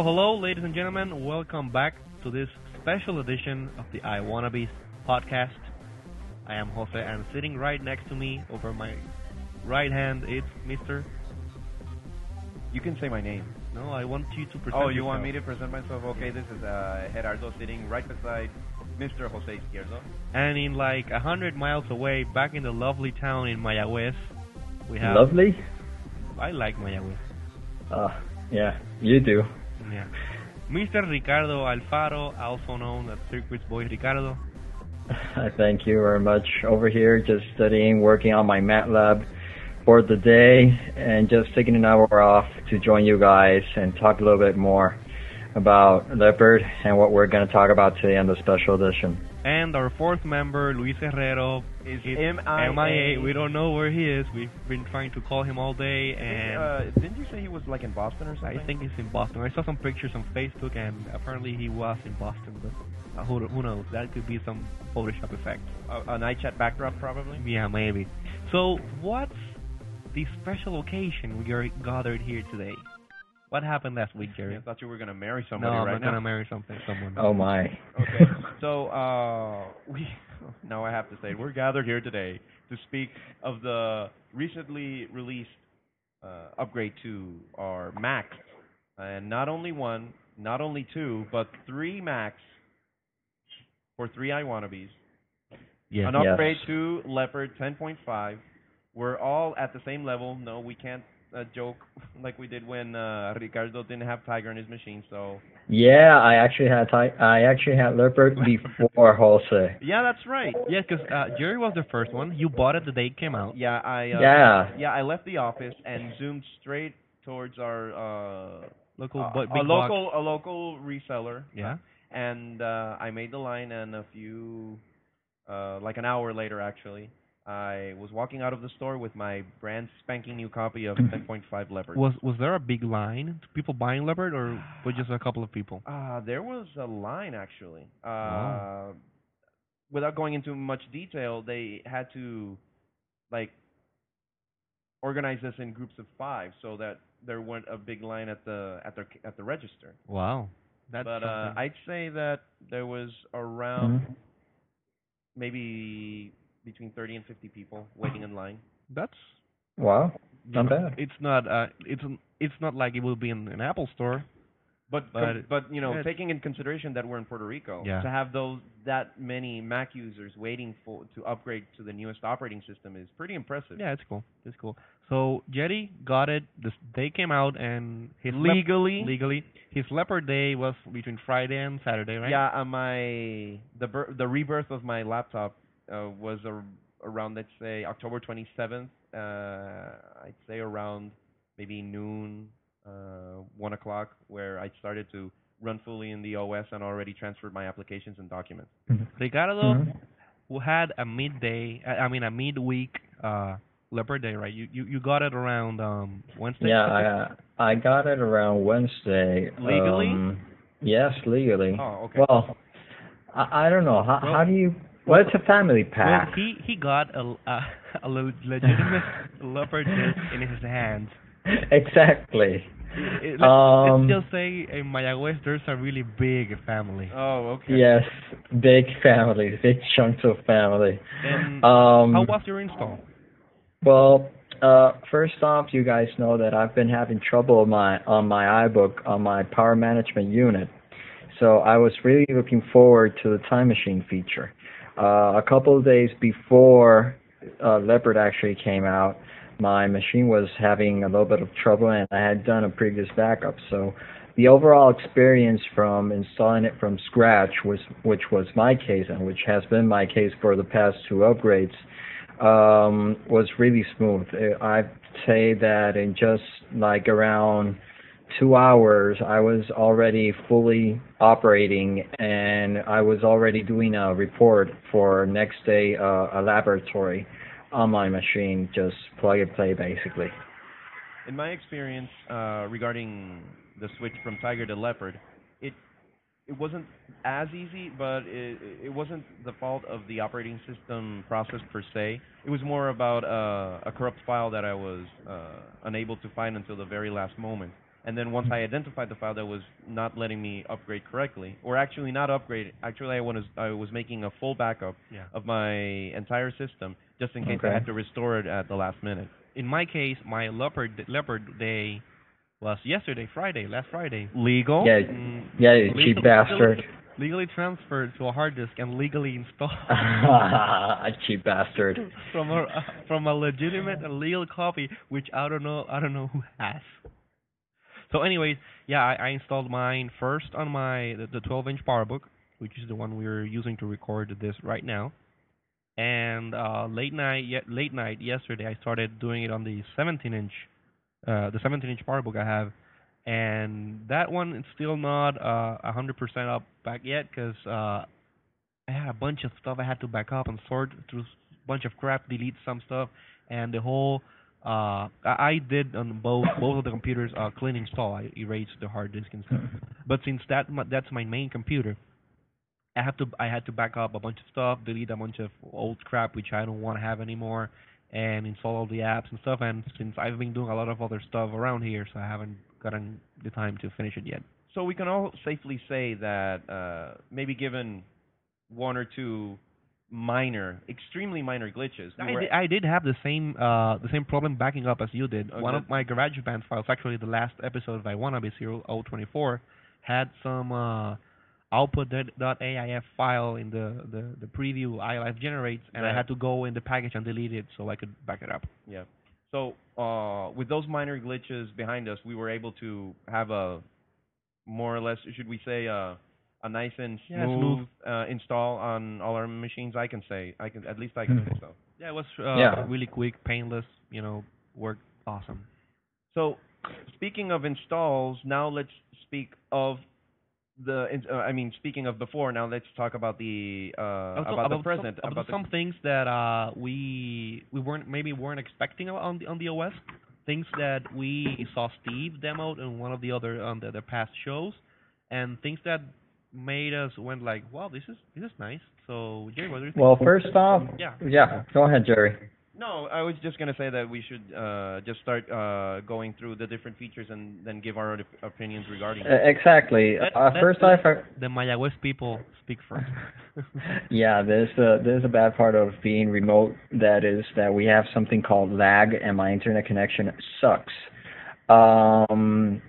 So hello, ladies and gentlemen. Welcome back to this special edition of the iWannabes podcast. I am Jose, and sitting right next to me, over my right hand, it's Mr. You can say my name. No, I want you to present. Oh, you want me to present myself? Okay, this is uh, Gerardo sitting right beside Mr. Jose Izquierdo. And in like a hundred miles away, back in the lovely town in Mayagüez, we have. Lovely. I like Mayagüez. Uh, yeah, you do. Yeah. Mr. Ricardo Alfaro, also known as Circuits Boy Ricardo. I thank you very much. Over here, just studying, working on my MATLAB for the day, and just taking an hour off to join you guys and talk a little bit more about Leopard and what we're going to talk about today on the special edition. And our fourth member, Luis Herrero, Is MIA. MIA. We don't know where he is. We've been trying to call him all day, and uh, didn't you say he was like in Boston or something? I think he's in Boston. I saw some pictures on Facebook, and apparently he was in Boston, but uh, who, who knows? That could be some Photoshop effect. a, an iChat backdrop probably. Yeah, maybe. So, what's the special occasion we are gathered here today? What happened last week, Jerry? I thought you were gonna marry somebody. no, somebody I'm right not now. gonna marry something, someone. Oh my. Okay. so uh, we now I have to say we're gathered here today to speak of the recently released uh, upgrade to our Mac, and not only one, not only two, but three Macs for three iWannabes. yes. An Yes. upgrade to Leopard 10.5. We're all at the same level. No, we can't uh, joke like we did when uh, Ricardo didn't have Tiger in his machine. So Yeah, I actually had ty- I actually had Leopard before Jose. yeah, that's right. Yeah, because uh, Jerry was the first one. You bought it the day it came out. Yeah, I uh, Yeah. yeah I left the office and zoomed straight towards our uh, Local, uh, but a local box. a local reseller. Yeah. and uh, I made the line, and a few, uh, like an hour later, actually, I was walking out of the store with my brand spanking new copy of 10.5 Leopard. Was was there a big line? People buying leopard, or was just a couple of people? Uh, there was a line actually. Uh, Wow. Without going into much detail, they had to, like, organize this in groups of five so that there weren't a big line at the at the at the register. Wow, that's but uh. I'd say that there was around Mhm. maybe between 30 and 50 people waiting in line. that's Wow. you Not know, bad. It's not uh, it's it's not like it will be in an Apple store. But But- but you know, yeah. taking in consideration that we're in Puerto Rico, Yeah. to have those that many Mac users waiting for to upgrade to the newest operating system is pretty impressive. Yeah, it's cool. It's cool. So Jerry got it. This they came out and his lep- Legally? legally his leopard day was between Friday and Saturday, right? Yeah, uh, my the bir- the rebirth of my laptop uh, was a, around let's say October 27th. Uh, I'd say around maybe noon, uh, one o'clock, where I started to run fully in the OS and already transferred my applications and documents. Ricardo Mhm. who had a midday, I I mean a midweek uh leopard day, right? You you you got it around um Wednesday. Yeah, I I got it around Wednesday. Legally? Um, yes, legally. Oh, okay. Well, I, I don't know. How, Well- how do you? Well, it's a family Well, pack. he he got a a, a legitimate leopard disc in his hands. exactly. It- let's, Um, let's just say in Mayagüez there's a really big family. oh, okay. Yes, big family, big chunks of family. And Um, how was your install? Well, uh, first off, you guys know that I've been having trouble on my on my iBook on my power management unit. So I was really looking forward to the time machine feature. Uh, a couple of days before uh, Leopard actually came out, my machine was having a little bit of trouble, and I had done a previous backup. So the overall experience from installing it from scratch was, which was my case, and which has been my case for the past two upgrades, um, was really smooth. Uh, I'd say that in just like around two hours, I was already fully operating, and I was already doing a report for next day uh, a laboratory on my machine, just plug and play basically. In my experience uh, regarding the switch from Tiger to Leopard, it it wasn't as easy, but it, it wasn't the fault of the operating system process per se. It was more about uh, a corrupt file that I was uh, unable to find until the very last moment. And then once I identified the file that was not letting me upgrade correctly, or actually not upgrade, actually I was I was making a full backup Yeah. of my entire system just in case I had to restore it at the last minute. In my case, my leopard leopard day was yesterday, Friday, last Friday. Legal? Yeah, Mm, yeah, you cheap legal- bastard. Legally transferred to a hard disk and legally installed cheap bastard. from a from a legitimate and legal copy, which I don't know I don't know who has. So, anyways, yeah, I, I installed mine first on my the, the 12-inch PowerBook, which is the one we're using to record this right now. And uh, late night, ye- late night yesterday, I started doing it on the 17-inch, uh, the 17-inch PowerBook I have, and that one is still not uh, 100% up back yet because uh, I had a bunch of stuff I had to back up and sort through a bunch of crap, delete some stuff, and the whole uh I, I did on both both of the computers uh clean install. I erased the hard disk and stuff. But since that that's my main computer, I have to I had to back up a bunch of stuff, delete a bunch of old crap which I don't want to have anymore, and install all the apps and stuff. And since I've been doing a lot of other stuff around here, so I haven't gotten the time to finish it yet. So we can all safely say that uh, maybe given one or two minor, extremely minor glitches, I were did, I did have the same uh the same problem backing up as you did. Oh, One of my GarageBand files, actually the last episode of I Wanna Be 024, had some uh output.aif file in the, the, the preview iLife generates, and I had to go in the package and delete it so I could back it up. Yeah. So uh, with those minor glitches behind us, we were able to have a more or less, should we say, uh, a nice and Yeah, smooth, smooth. Uh, install on all our machines. I can say, I can at least I can say so. Yeah, it was uh, Yeah. really quick, painless, you know, worked awesome. So speaking of installs, now let's speak of the. Uh, I mean, speaking of before, now let's talk about the uh, Also, about, the some- present. about, about the- some things that uh, we we weren't maybe weren't expecting on the on the OS. Things that we saw Steve demoed in one of the other on the, the past shows, and things that made us went like, wow, this is this is nice. So Jerry, what do you think? Well, first off, Yeah. yeah, go ahead, Jerry. No, I was just gonna say that we should uh, just start uh, going through the different features and then give our op- opinions regarding. Uh, exactly. Let- Uh, first off, the Mayagüez people speak first. yeah, there's a there's a bad part of being remote. That is that we have something called lag, and my internet connection sucks. Um,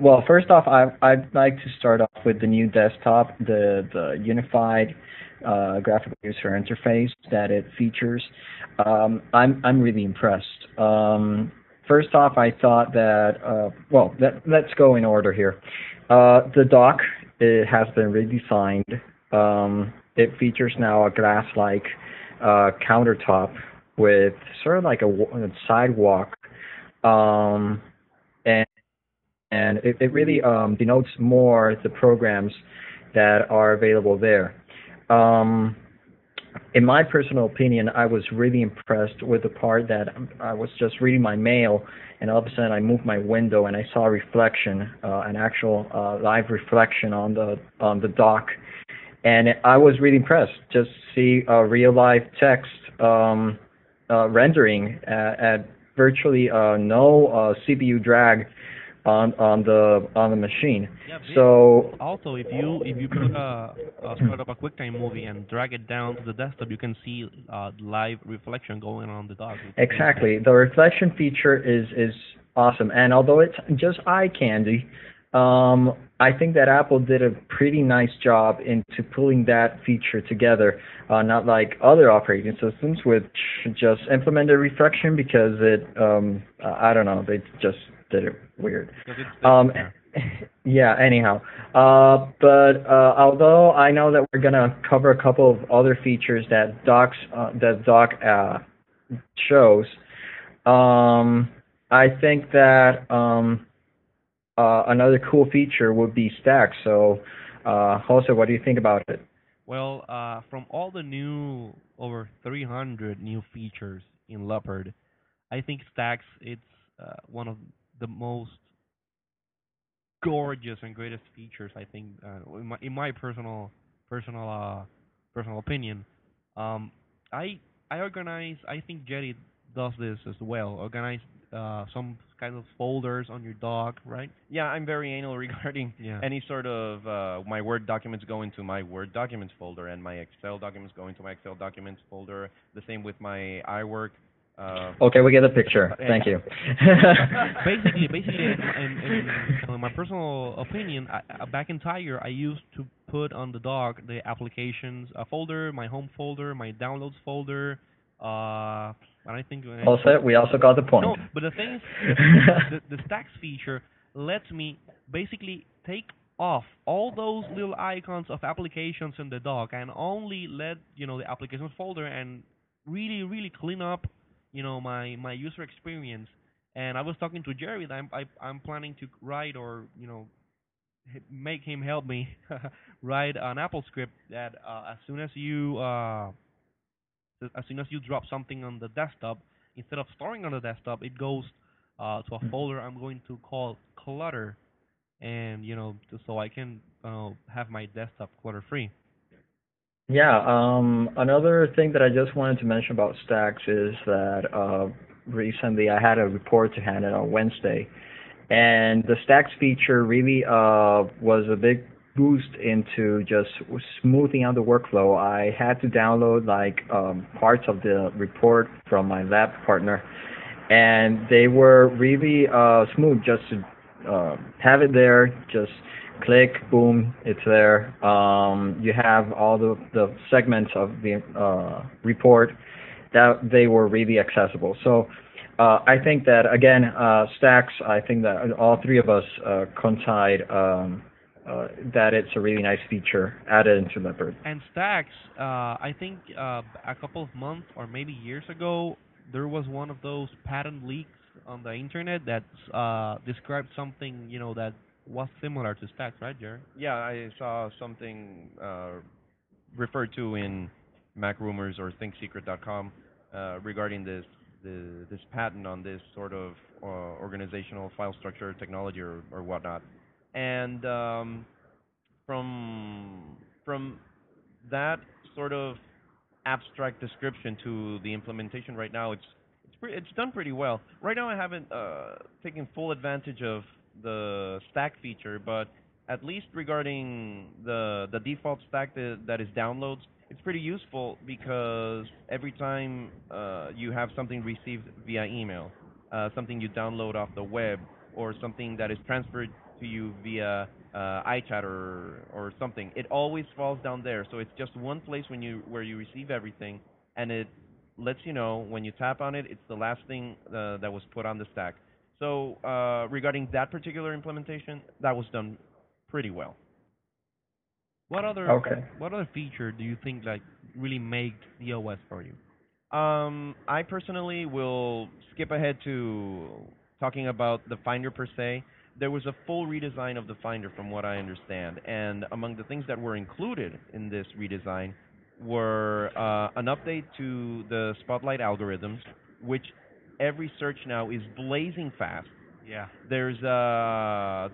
well, first off, I I'd like to start off with the new desktop, the the unified uh, graphical user interface that it features. Um, I'm I'm really impressed. Um, first off, I thought that uh, well, let, let's go in order here. Uh, the dock it has been redesigned. Um, it features now a glass-like uh, countertop with sort of like a, a sidewalk, um, and it, it really um, denotes more the programs that are available there. Um, in my personal opinion, I was really impressed with the part that I was just reading my mail, and all of a sudden I moved my window and I saw a reflection, uh, an actual uh, live reflection on the on the dock, and I was really impressed. Just see uh, real live text um, uh, rendering at, at virtually uh, no uh, CPU drag on on the on the machine. Yeah, So Also, if you if you put a, a start up a QuickTime movie and drag it down to the desktop, you can see uh, live reflection going on the dock. Exactly. The reflection feature is is awesome, and although it's just eye candy, um, I think that Apple did a pretty nice job into pulling that feature together. Uh, not like other operating systems, which just implemented reflection because it, um, I don't know, they just did it weird. Um, yeah. Anyhow, uh, but uh, although I know that we're gonna cover a couple of other features that docs uh, that doc uh, shows, um, I think that um, uh, another cool feature would be stacks. So, uh, Jose, what do you think about it? Well, uh, from all the new over 300 new features in Leopard, I think Stacks it's uh, one of the most gorgeous and greatest features. I think uh, in my in my personal personal uh, personal opinion. Um, I I organize. I think Jerry does this as well. Organize uh, some kind of folders on your dog, right? Yeah, I'm very anal regarding Yeah. any sort of uh, my Word documents go into my Word documents folder, and my Excel documents go into my Excel documents folder. The same with my iWork. Uh, Okay, we get the picture. Thank you. basically, basically, in, in, in, in my personal opinion, I, uh, back in Tiger, I used to put on the dock the applications uh, folder, my home folder, my downloads folder. Uh, and I think uh, All set. We also got the point. no, but the thing is, the, the stacks feature lets me basically take off all those little icons of applications in the dock and only let you know the applications folder and really really clean up you know my my user experience. And i was talking to jerry that i'm I, i'm planning to write or you know make him help me write an AppleScript that uh, as soon as you uh as soon as you drop something on the desktop instead of storing on the desktop it goes uh, to a folder I'm going to call clutter, and you know, so I can uh, have my desktop clutter free. Yeah, um, another thing that I just wanted to mention about Stacks is that uh, recently I had a report to hand in on Wednesday, and the Stacks feature really uh, was a big boost into just smoothing out the workflow. I had to download like um, parts of the report from my lab partner, and they were really uh, smooth just to uh, have it there, just click, boom, it's there. Um, you have all the, the segments of the uh, report that they were really accessible. So uh, I think that again, uh, Stacks. I think that all three of us uh, coincide um, uh, that it's a really nice feature added into Leopard. And Stacks, uh, I think uh, a couple of months or maybe years ago, there was one of those patent leaks on the internet that described something you know that was similar to Stacks, right, Jerry? yeah, I saw something uh, referred to in MacRumors or ThinkSecret.com uh, regarding this the, this patent on this sort of uh, organizational file structure technology or, or whatnot. And um, from from that sort of abstract description to the implementation right now, it's it's pre- it's done pretty well. Right now, I haven't uh, taken full advantage of the stack feature, but at least regarding the the default stack that, that is downloads, it's pretty useful because every time uh, you have something received via email, uh, something you download off the web, or something that is transferred to you via uh, iChat or or something, it always falls down there. So it's just one place when you where you receive everything, and it lets you know when you tap on it, it's the last thing uh, that was put on the stack. So uh, regarding that particular implementation, that was done pretty well. What other Okay. what other feature do you think like really made the OS for you? Um, I personally will skip ahead to talking about the Finder per se. There was a full redesign of the Finder, from what I understand, and among the things that were included in this redesign were uh, an update to the Spotlight algorithms, which every search now is blazing fast. Yeah. There's uh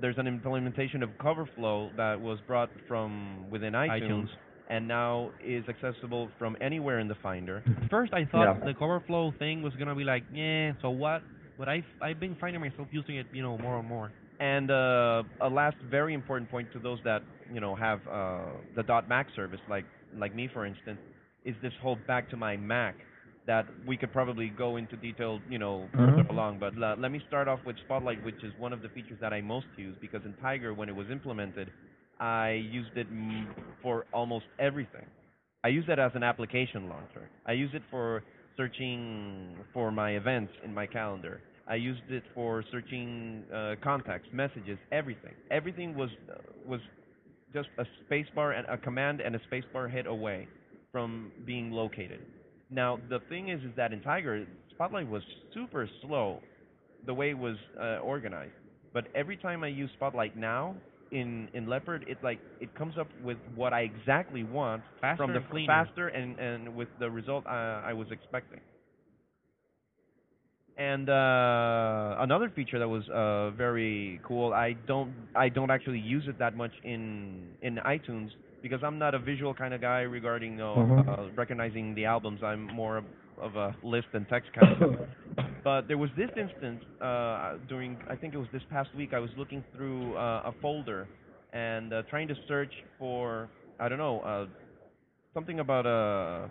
there's an implementation of CoverFlow that was brought from within iTunes, iTunes. and now is accessible from anywhere in the Finder. At first, I thought Yeah. the cover flow thing was gonna be like, yeah, so what? But I've I've been finding myself using it, you know, more and more. And uh, a last very important point to those that you know have uh, the dot .Mac service, like like me for instance, is this whole back to my Mac that we could probably go into detail, you know, further Mhm. along. But uh, let me start off with Spotlight, which is one of the features that I most use because in Tiger, when it was implemented, I used it mm, for almost everything. I use it as an application launcher. I use it for searching for my events in my calendar. I used it for searching uh, contacts, messages, everything. Everything was uh, was just a spacebar and a command and a spacebar hit away from being located. Now the thing is, is that in Tiger, Spotlight was super slow, the way it was uh, organized. But every time I use Spotlight now in in Leopard, it like it comes up with what I exactly want Faster from the and cleaner. faster and and with the result I, I was expecting. And uh, another feature that was uh, very cool, I don't I don't actually use it that much in in iTunes, because I'm not a visual kind of guy regarding you know, Mhm. uh, recognizing the albums. I'm more of a list and text kind of guy. But there was this instance uh, during, I think it was this past week. I was looking through uh, a folder and uh, trying to search for, I don't know, uh, something about a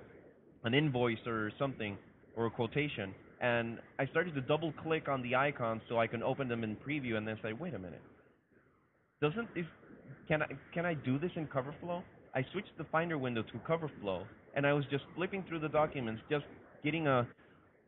an invoice or something or a quotation. And I started to double click on the icons so I can open them in preview and then say, wait a minute, doesn't is can I can I do this in CoverFlow? I switched the Finder window to CoverFlow and I was just flipping through the documents, just getting a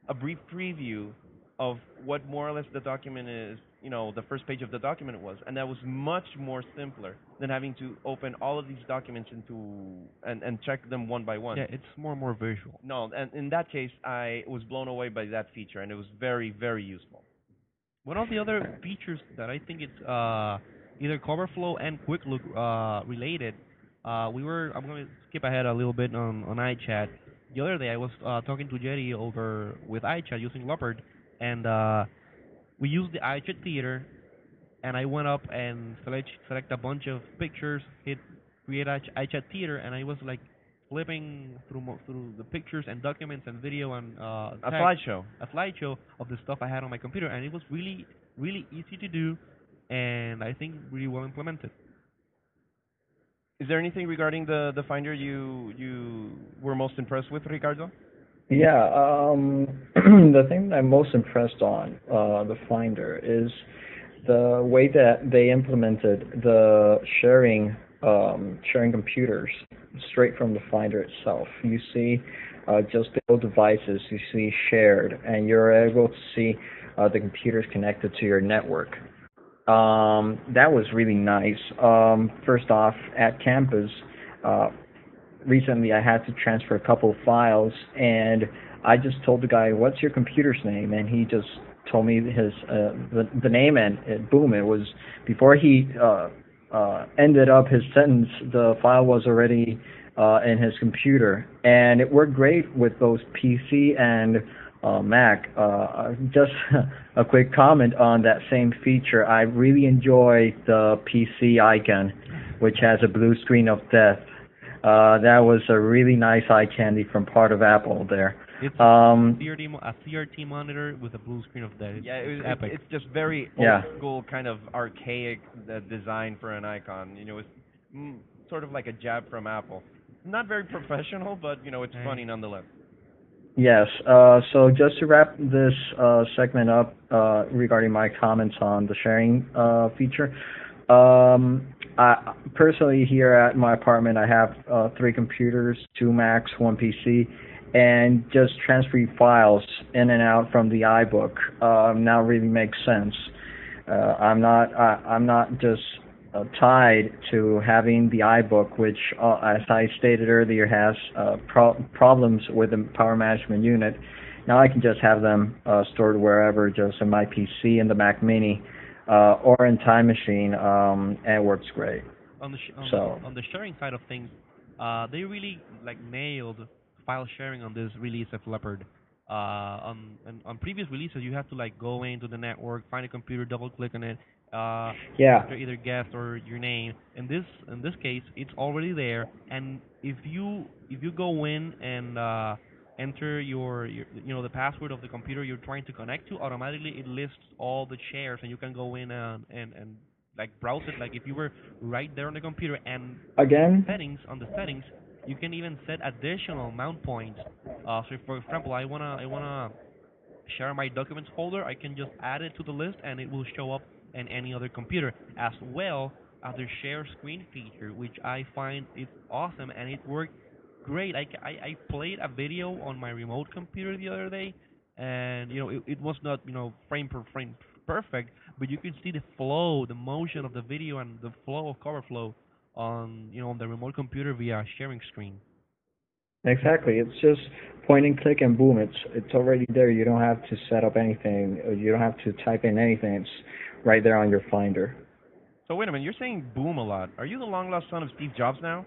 a brief preview of what more or less the document is, you know, the first page of the document was, and that was much more simpler than having to open all of these documents into and and check them one by one. Yeah, it's more and more visual. No, and in that case, I was blown away by that feature, and it was very, very useful. One of the other features that I think it's uh, either CoverFlow and Quick Look uh, related. Uh, we were. I'm going to skip ahead a little bit on on iChat. The other day, I was uh, talking to Jerry over with iChat using Leopard, and uh, we used the iChat Theater, and I went up and select select a bunch of pictures, hit create iChat Theater, and I was like flipping through mo- through the pictures and documents and video and uh, A slideshow. a slideshow of the stuff I had on my computer, and it was really, really easy to do, and I think really well implemented. Is there anything regarding the the Finder you you were most impressed with, Ricardo? Yeah, um, the thing that I'm most impressed on uh, the Finder is the way that they implemented the sharing um, sharing computers straight from the Finder itself. You see uh, just the old devices, you see shared, and you're able to see uh, the computers connected to your network. Um, that was really nice. Um, first off, at campus, uh, recently I had to transfer a couple of files, and I just told the guy, "What's your computer's name?" And he just told me his uh, the the name, and it, boom, it was before he uh, uh, ended up his sentence, the file was already uh, in his computer, and it worked great with both PC and uh, Mac. Uh, just a quick comment on that same feature. I really enjoy the PC icon, which has a blue screen of death. Uh, that was a really nice eye candy from part of Apple there. It's Um, a, CRT, mo- a CRT monitor with a blue screen of death. It's, Yeah, it was, it's it's, epic. it's just very old Yeah. school, kind of archaic uh, design for an icon. You know, it's mm, sort of like a jab from Apple. Not very professional, but you know, it's funny nonetheless. Yes. Uh, so just to wrap this uh, segment up uh, regarding my comments on the sharing uh, feature, um, I, personally here at my apartment, I have uh, three computers, two Macs, one PC, and just transferring files in and out from the iBook uh, now really makes sense. Uh, I'm not I, I'm not just uh, tied to having the iBook, which, uh, as I stated earlier, has uh, pro- problems with the power management unit. Now I can just have them uh, stored wherever, just in my PC, and the Mac Mini, uh, or in Time Machine, um, and it works great. on the sh- on, So- the, on the sharing side of things, uh, they really like nailed file sharing on this release of Leopard. Uh, on, on on previous releases, you have to like go into the network, find a computer, double click on it, uh, Yeah. enter either guest or your name. In this in this case, it's already there, and if you if you go in and uh, enter your, your you know the password of the computer you're trying to connect to, automatically it lists all the shares, and you can go in and and, and like browse it. Like if you were right there on the computer and Again, settings on the settings you can even set additional mount points. Uh, so if, for example i want to i want to share my documents folder. I can just add it to the list and it will show up in any other computer as well as the share screen feature which i find is awesome and it worked great i, I, I played a video on my remote computer the other day and you know it, it was not you know frame per frame perfect but you can see the flow the motion of the video and the flow of cover flow on you know on the remote computer via sharing screen. exactly. It's just point and click and boom, it's it's already there. You don't have to set up anything. You don't have to type in anything. It's right there on your Finder. So wait a minute, you're saying boom a lot. Are you the long lost son of Steve Jobs now?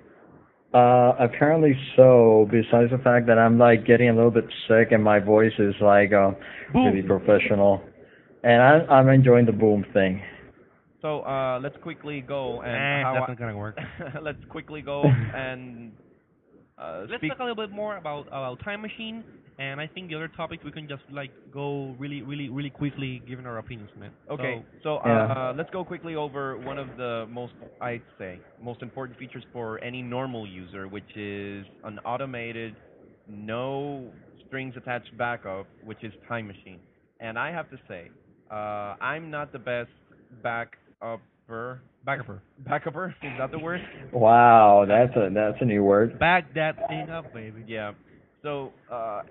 Uh, apparently so. Besides the fact that I'm like getting a little bit sick and my voice is like uh, Boom. really professional, and I, I'm enjoying the boom thing. So uh, let's quickly go and Nah, how that's I- not gonna work. let's quickly go and uh, Let's speak. talk a little bit more about about time machine, and I think the other topics we can just like go really, really, really quickly, giving our opinions on it. Okay, so, uh, Yeah. uh, let's go quickly over one of the most, I'd say, most important features for any normal user, which is an automated, no strings attached backup, which is Time Machine. And I have to say, uh, I'm not the best backupper. Backupper. Backupper is that the word? Wow, that's a that's a new word. Back that thing up, baby. Yeah. So, uh,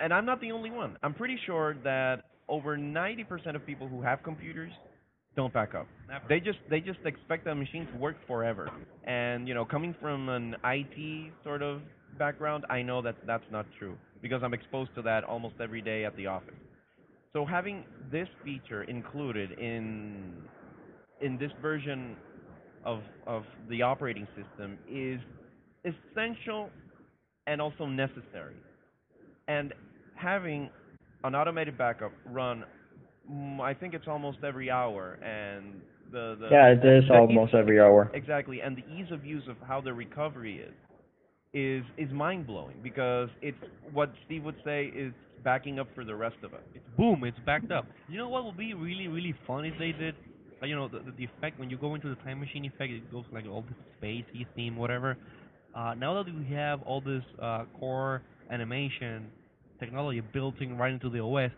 and I'm not the only one. I'm pretty sure that over 90% of people who have computers don't back up. Never. They just they just expect the machine to work forever. And you know, coming from an IT sort of background, I know that that's not true because I'm exposed to that almost every day at the office. So having this feature included in in this version of of the operating system is essential and also necessary. And having an automated backup run, mm, I think it's almost every hour, and the the Yeah, it is the almost every hour. Exactly, and the ease of use of how the recovery is is is mind blowing because it's what Steve would say is backing up for the rest of us. It's boom, it's backed up. You know what would be really, really fun if they did? Uh, you know, the, the, the effect when you go into the time machine effect, it goes like all this spacey theme, whatever. Uh, now that we have all this uh, core animation technology built in right into the OS,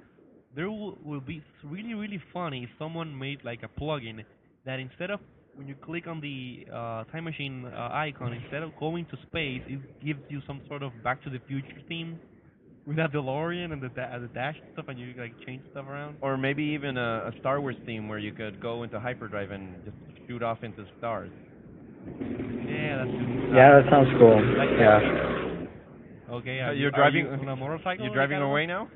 there will, will be really, really funny if someone made like a plugin that instead of when you click on the uh, time machine uh, icon, instead of going to space, it gives you some sort of Back to the Future theme with that DeLorean and the da- the dash stuff, and you like change stuff around. Or maybe even a, a Star Wars theme where you could go into hyperdrive and just shoot off into stars. Yeah, Yeah, that sounds cool. Like- Yeah. okay. Uh, you're driving- you on a motorcycle? You're driving away now?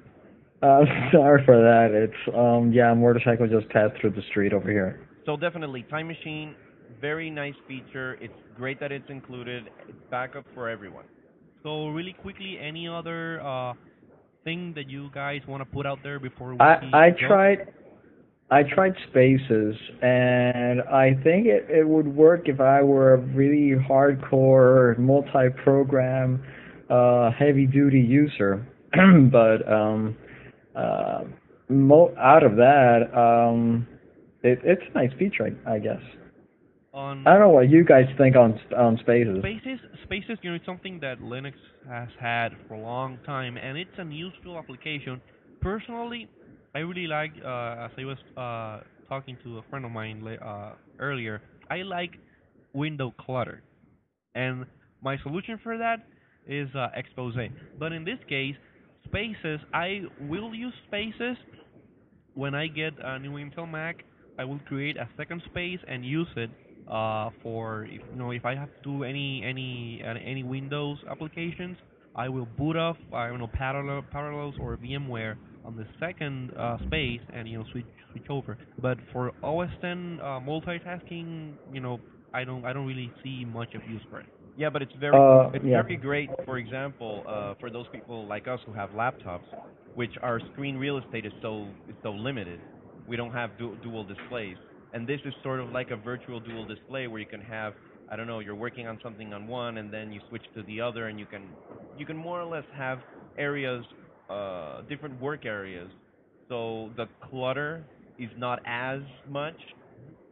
Uh, sorry for that. It's um yeah, motorcycle just passed through the street over here. So definitely, Time Machine, very nice feature. It's great that it's included. It's backup for everyone. So really quickly, any other uh thing that you guys want to put out there before we I I go? tried I tried spaces and I think it, it would work if I were a really hardcore multi program uh heavy duty user. but um uh mo- out of that um it, it's a nice feature I, I guess. on I don't know what you guys think on on spaces. Spaces, Spaces, you know, it's something that Linux has had for a long time, and it's an useful application. Personally, I really like, uh, as I was uh, talking to a friend of mine uh, earlier, I like window clutter, and my solution for that is uh, Expose. But in this case, Spaces, I will use Spaces when I get a new Intel Mac. I will create a second space and use it uh, for if you know if I have to do any any uh, any Windows applications, I will boot off I don't know Parallel Parallels or VMware on the second uh, space and you know switch switch over. But for OS 10 uh, multitasking, you know I don't I don't really see much of use for it. Yeah, but it's very Uh, it's yeah. very great. For example, uh, for those people like us who have laptops, which our screen real estate is so is so limited, we don't have du- dual displays, and this is sort of like a virtual dual display where you can have I don't know you're working on something on one and then you switch to the other and you can you can more or less have areas uh, different work areas, so the clutter is not as much,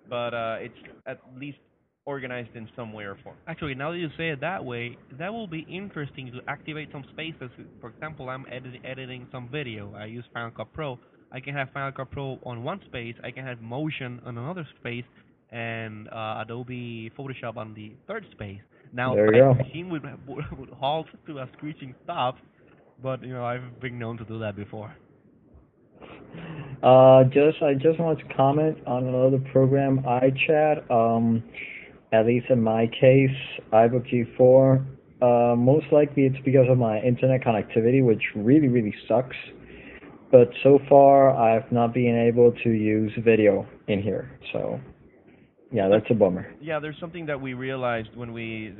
but uh, it's at least organized in some way or form. Actually, now that you say it that way, that will be interesting to activate some spaces. For example, I'm edit- editing some video. I use Final Cut Pro. I can have Final Cut Pro on one space. I can have Motion on another space, and uh, Adobe Photoshop on the third space. Now, There my go. machine would, would halt to a screeching stop, but you know I've been known to do that before. Uh, just I just want to comment on another program, iChat. Um, at least in my case, iBook G4. Uh, most likely it's because of my internet connectivity, which really really sucks. But so far, I've not been able to use video in here. So, yeah, that's a bummer. Yeah, there's something that we realized when we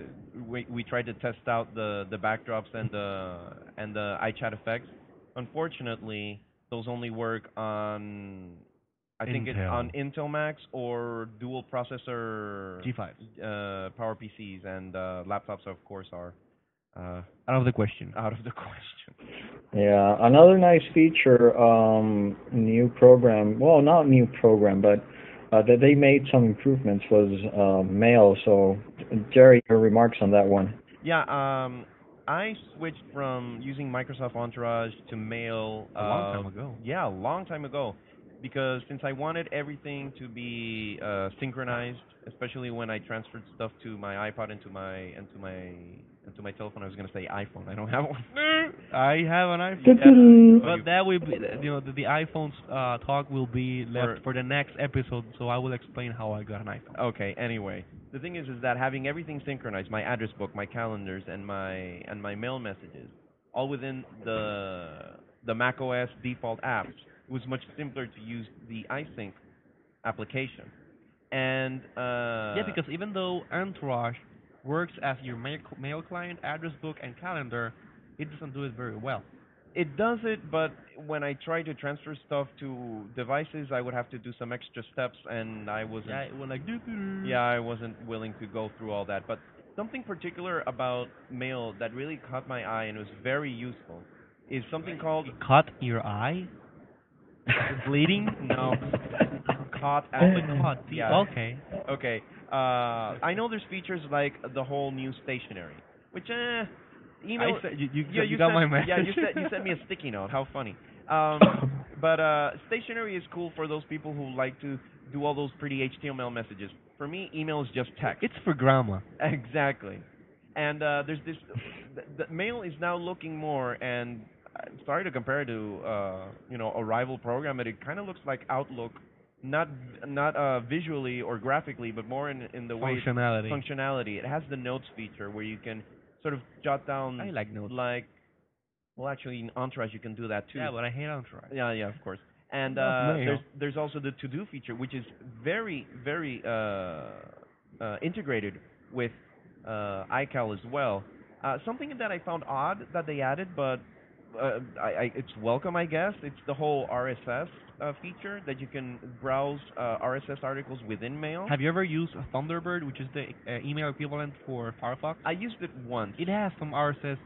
we, we tried to test out the the backdrops and the and the iChat effects. Unfortunately, those only work on I think it's Intel. on Intel Macs or dual processor G5. uh, Power PCs and uh, laptops, of course, are uh, Out of the question. out of the question. Yeah, another nice feature, um, new program. Well, not new program, but uh, that they made some improvements was uh, mail. So, Jerry, your remarks on that one. Yeah, um, I switched from using Microsoft Entourage to Mail. A long uh, time ago. Yeah, a long time ago. Because since I wanted everything to be uh, synchronized, especially when I transferred stuff to my iPod and to my and to my and to my telephone, I was gonna say iPhone. I don't have one. I have an iPhone. Dun-dun. But that will be, you know, the, the iPhone's uh, talk will be left For- for the next episode, so I will explain how I got an iPhone. Okay. Anyway, the thing is, is that having everything synchronized, my address book, my calendars, and my and my mail messages, all within the the macOS default apps, it was much simpler to use the iSync application. And uh, yeah, because even though Entourage works as your mail, mail client, address book, and calendar, it doesn't do it very well. it does it, but when I try to transfer stuff to devices, I would have to do some extra steps, and I wasn't. Yeah, it like. Yeah, I wasn't willing to go through all that. But something particular about mail that really caught my eye and was very useful is something called You cut your eye. Bleeding? no caught Oh, as the cut. Yeah. Okay. Okay. Uh, I know there's features like the whole new stationery, which eh, email. I said, you, you, yeah, you, you got sent, my message. Yeah, you sent you sent me a sticky note. How funny. Um, but uh, stationery is cool for those people who like to do all those pretty HTML messages. For me, email is just text. It's for grandma. Exactly. And uh, there's this. The, the mail is now looking more, and I'm sorry to compare it to uh, you know a rival program, but it kind of looks like Outlook, not not uh, visually or graphically, but more in in the way Functionality. functionality. It has the notes feature where you can sort of jot down I like notes. like. Well, actually, in Entourage you can do that too. Yeah, but I hate Entourage. Yeah, yeah, of course. And uh, there's there's also the to do feature, which is very very uh, uh, integrated with uh, iCal as well. Uh, something that I found odd that they added, but uh, I, I, it's welcome, I guess. It's the whole RSS uh, feature that you can browse uh, RSS articles within Mail. Have you ever used Thunderbird, which is the uh, email equivalent for Firefox? I used it once. It has some RSS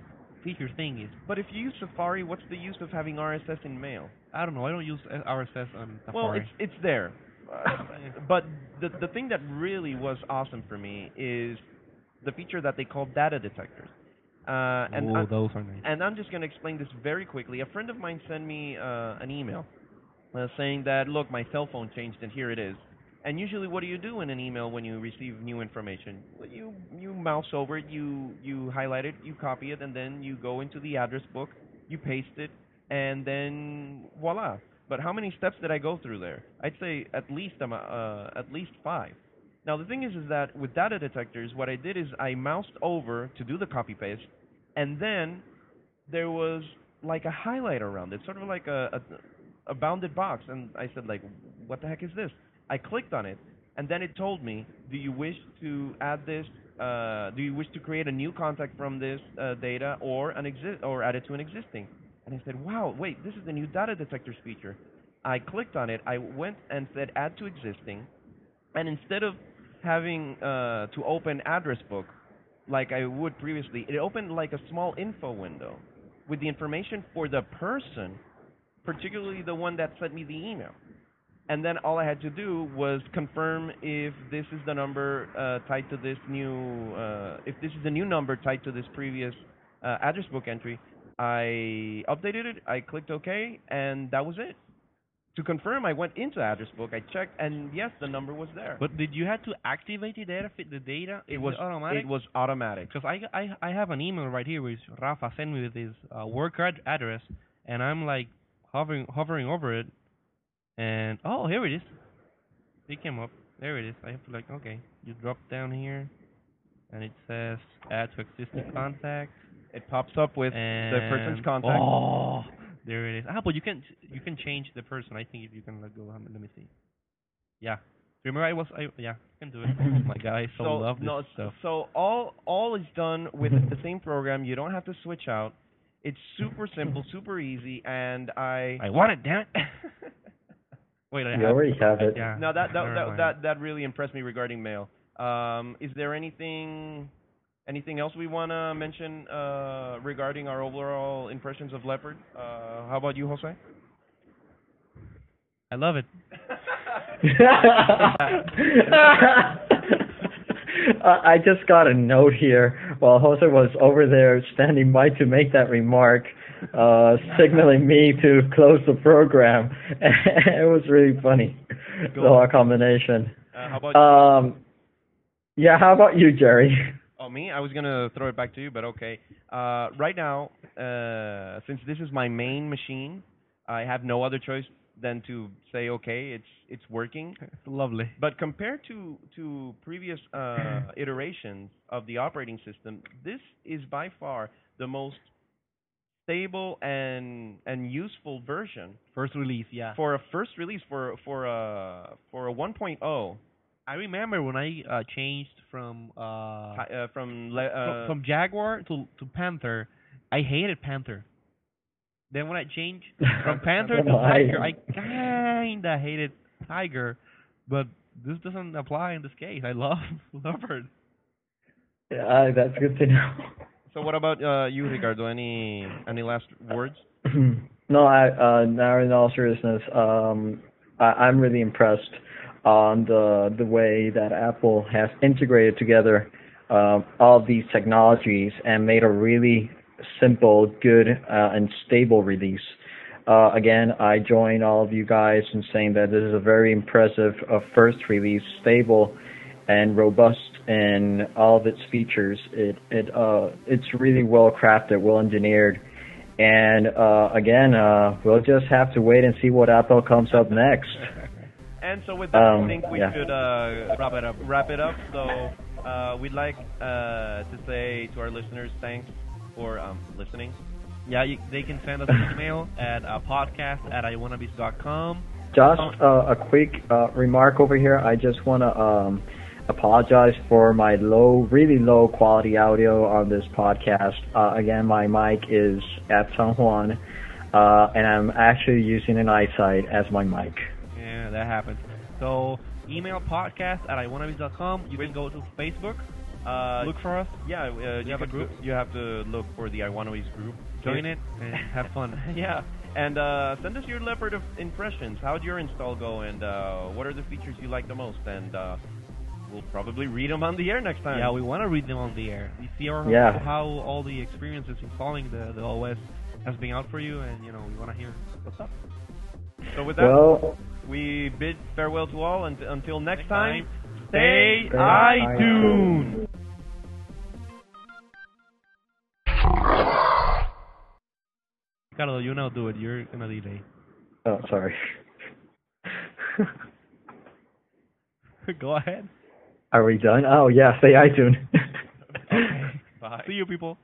feature thingies. But if you use Safari, what's the use of having RSS in Mail? I don't know. I don't use uh, RSS on Safari. Well, it's it's there. But the the thing that really was awesome for me is the feature that they call data detectors. Uh, and oh, I, those are nice. and I'm just going to explain this very quickly. A friend of mine sent me uh, an email uh, saying that look, my cell phone changed and here it is. And usually, what do you do in an email when you receive new information? Well, you you mouse over it, you you highlight it, you copy it, and then you go into the address book, you paste it, and then voila. But how many steps did I go through there? I'd say at least um, uh, at least five. Now the thing is, is that with data detectors, what I did is I moused over to do the copy paste, and then there was like a highlight around it, sort of like a, a a bounded box, and I said like, what the heck is this? I clicked on it, and then it told me, do you wish to add this? Uh, do you wish to create a new contact from this uh, data, or an or add it to an existing? And I said, wow, wait, this is the new data detectors feature. I clicked on it. I went and said add to existing, and instead of having uh, to open address book like I would previously, it opened like a small info window with the information for the person, particularly the one that sent me the email. And then all I had to do was confirm if this is the number uh, tied to this new, uh, if this is the new number tied to this previous uh, address book entry. I updated it, I clicked OK, and that was it. To confirm, I went into address book, I checked, and yes, the number was there. But did you have to activate the data? Fit the data? it was automatic. it was automatic. Because I, I I have an email right here which Rafa sent me with his uh, work ad- address, and I'm like hovering hovering over it, and oh here it is. It came up. There it is. I have to like okay. You drop down here, and it says add to existing contact. It pops up with the person's contact. Oh, there it is. Ah, but you can you can change the person. I think if you can let go. um, Let me see. Yeah. Remember, I was I yeah. You can do it. Oh my God, I so, so love this no, stuff. so all all is done with the same program. You don't have to switch out. It's super simple, super easy, and I I want it, damn it. Wait, I You have already have it. Yeah. No, that that that, that that really impressed me regarding mail. Um, is there anything anything else we want to mention uh, regarding our overall impressions of Leopard? Uh, how about you, Jose? I love it. I I just got a note here while Jose was over there standing by to make that remark, uh, signaling me to close the program. it was really funny, Go the whole combination. Uh, how about Um, yeah, how about you, Jerry? Oh, me? I was gonna throw it back to you, but okay. Uh, right now, uh, since this is my main machine, I have no other choice than to say, okay, it's it's working. It's lovely. But compared to to previous uh, iterations of the operating system, this is by far the most stable and and useful version First release, yeah. for a first release for for a for a 1.0 I remember when I uh, changed from uh, uh, from le- uh, from Jaguar to to Panther, I hated Panther. Then when I changed from Panther to Tiger, I kinda hated Tiger, but this doesn't apply in this case. I love Leopard. Yeah, that's good to know. So what about uh, you, Ricardo? Any any last words? no, I uh, now in all seriousness, um, I, I'm really impressed on the the way that Apple has integrated together um, all these technologies and made a really simple, good, uh, and stable release. Uh, again, I join all of you guys in saying that this is a very impressive uh, first release, stable and robust in all of its features. It it uh it's really well crafted, well engineered, and uh, again, uh, we'll just have to wait and see what Apple comes up next. And so with that, I Um, think we yeah. should uh, wrap it up. Wrap it up. So uh, we'd like uh, to say to our listeners, thanks for um, listening. Yeah, you, they can send us an email at uh, podcast at iwannabes.com. Just uh, a quick uh, remark over here. I just want to um, apologize for my low, really low quality audio on this podcast. Uh, again, my mic is at San Juan, uh, and I'm actually using an iSight as my mic. Yeah, that happens. So email podcast at iwannabes.com. You can go to Facebook. Uh, Look for us. yeah, uh, you have a could- group? You have to look for the iWannabes group. Join it and have fun. yeah, and uh, send us your Leopard impressions. How'd your install go, and uh, what are the features you like the most? And uh, we'll probably read them on the air next time. Yeah, we want to read them on the air. We see our, Yeah. how all the experiences installing the, the OS has been out for you, and you know we want to hear what's up. So with that, Well, we bid farewell to all, and until next, Next time, time, stay Stay iTunes. Carlos, you now do it. You're gonna delay. oh, sorry. go ahead. Are we done? Oh yeah, say iTunes. Okay. Bye. See you, people.